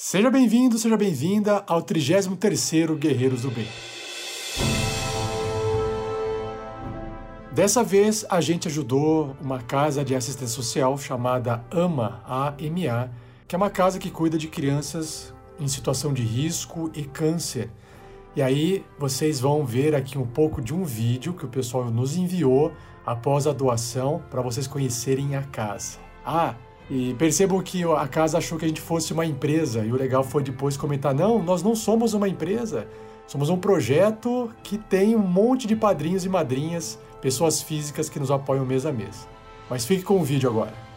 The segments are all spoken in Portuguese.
Seja bem-vindo, seja bem-vinda ao 33º Guerreiros do Bem. Dessa vez, a gente ajudou uma casa de assistência social chamada AMA, A-M-A, que é uma casa que cuida de crianças em situação de risco e câncer. E aí, vocês vão ver aqui um pouco de um vídeo que o pessoal nos enviou após a doação para vocês conhecerem a casa. Ah, e percebam que a casa achou que a gente fosse uma empresa, e o legal foi depois comentar: não, nós não somos uma empresa, somos um projeto que tem um monte de padrinhos e madrinhas, pessoas físicas que nos apoiam mês a mês. Mas fique com o vídeo agora.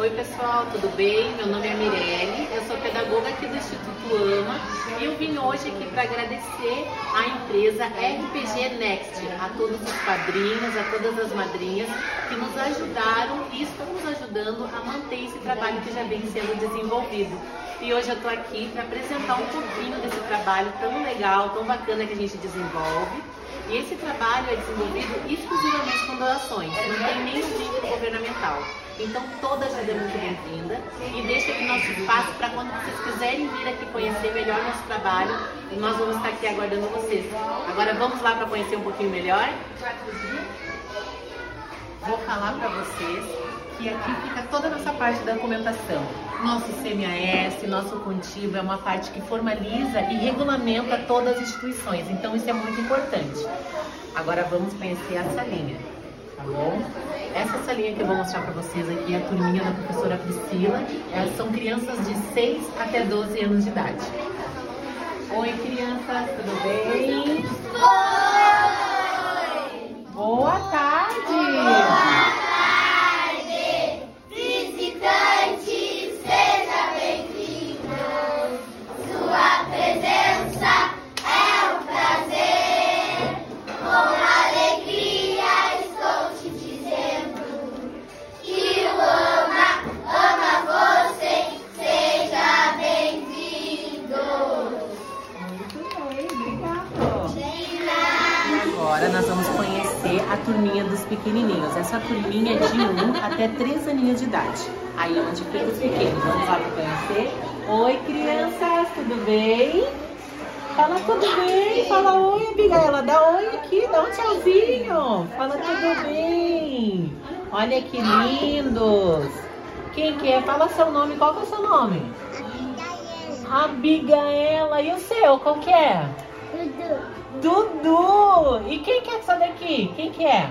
Oi pessoal, tudo bem? Meu nome é Mirelle, eu sou pedagoga aqui do Instituto AMA e eu vim hoje aqui para agradecer à empresa RPG Next, a todos os padrinhos, a todas as madrinhas que nos ajudaram e estão nos ajudando a manter esse trabalho que já vem sendo desenvolvido. E hoje eu estou aqui para apresentar um pouquinho desse trabalho tão legal, tão bacana que a gente desenvolve. E esse trabalho é desenvolvido exclusivamente com doações, não tem nenhum vínculo governamental. Então toda ajuda é muito bem-vinda e deixa aqui nosso espaço para quando vocês quiserem vir aqui conhecer melhor nosso trabalho, nós vamos estar aqui aguardando vocês. Agora vamos lá para conhecer um pouquinho melhor? Vou falar para vocês que aqui fica toda a nossa parte da documentação. Nosso CMAS, nosso contigo é uma parte que formaliza e regulamenta todas as instituições, então isso é muito importante. Agora vamos conhecer a salinha tá bom? Essa salinha que eu vou mostrar para vocês aqui é a turminha da professora Priscila. Elas são crianças de 6 até 12 anos de idade. Oi, crianças, tudo bem? Oi! Boa tarde! Turminha dos pequenininhos. Essa turminha é de 1 até 3 aninhos de idade. Aí é onde fica os pequenos. Vamos lá para conhecer. Oi, crianças, tudo bem? Fala tudo bem. Fala oi, Abigail. Dá oi aqui, dá um tchauzinho. Fala tudo bem. Olha que lindos. Quem que é? Fala seu nome. Qual que é o seu nome? Abigaela. Abigaela. E o seu? Qual que é? Dudu. Dudu! E quem que é essa daqui? Quem que é?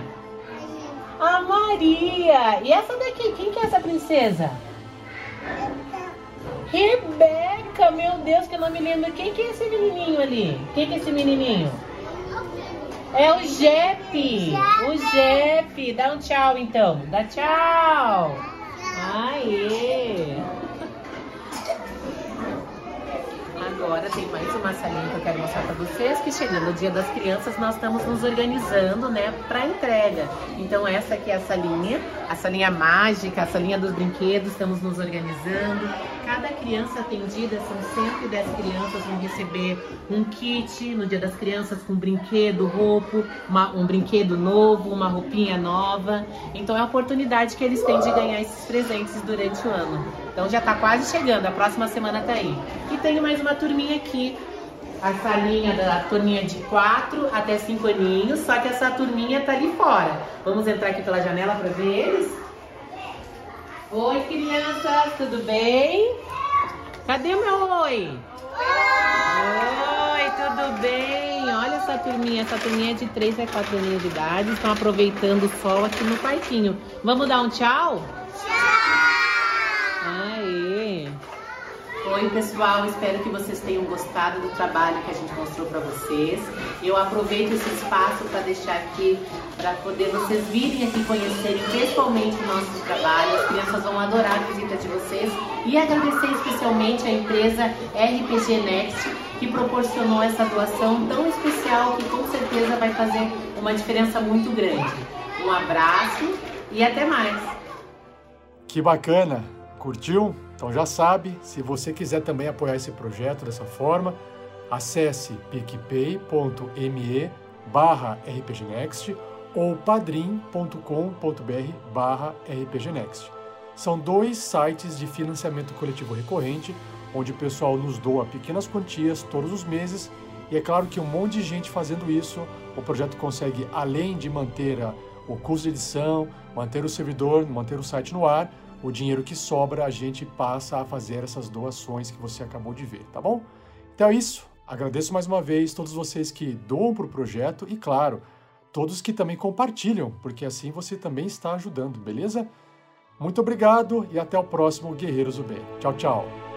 A Maria! E essa daqui? Quem que é essa princesa? Rebeca! Meu Deus, que eu não me lembro. Quem que é esse menininho ali? Quem que é esse menininho? É o Jepe! O Jepe! Dá um tchau então. Dá tchau! Aê! Agora tem mais uma salinha que eu quero mostrar para vocês, que chegando o dia das crianças nós estamos nos organizando, né, para entrega. Então essa aqui é a salinha, a salinha mágica, a salinha dos brinquedos, estamos nos organizando. Cada criança atendida, são 110 crianças, vão receber um kit no dia das crianças com brinquedo, roupa, uma, um brinquedo novo, uma roupinha nova. Então é a oportunidade que eles têm de ganhar esses presentes durante o ano. Então já está quase chegando, a próxima semana está aí. E tenho mais uma turminha aqui, a salinha da turminha de 4 até 5 aninhos, só que essa turminha tá ali fora. Vamos entrar aqui pela janela para ver eles? Oi, crianças, tudo bem? Cadê o meu oi? Oi, tudo bem? Olha essa turminha, essa turminha é de 3 a 4 aninhos de idade, estão aproveitando o sol aqui no parquinho. Vamos dar um tchau? Oi, pessoal, espero que vocês tenham gostado do trabalho que a gente mostrou para vocês. Eu aproveito esse espaço para deixar aqui, para poder vocês virem aqui conhecerem pessoalmente o nosso trabalho. As crianças vão adorar a visita de vocês e agradecer especialmente a empresa RPG Next, que proporcionou essa doação tão especial que com certeza vai fazer uma diferença muito grande. Um abraço e até mais! Que bacana! Curtiu? Então já sabe, se você quiser também apoiar esse projeto dessa forma, acesse picpay.me barra rpgnext ou padrim.com.br barra rpgnext. São dois sites de financiamento coletivo recorrente onde o pessoal nos doa pequenas quantias todos os meses. E é claro que um monte de gente fazendo isso, o projeto consegue, além de manter a, o custo de edição, manter o servidor, manter o site no ar, o dinheiro que sobra a gente passa a fazer essas doações que você acabou de ver, tá bom? Então é isso. Agradeço mais uma vez todos vocês que doam para o projeto e, claro, todos que também compartilham, porque assim você também está ajudando, beleza? Muito obrigado e até o próximo Guerreiros do Bem. Tchau, tchau.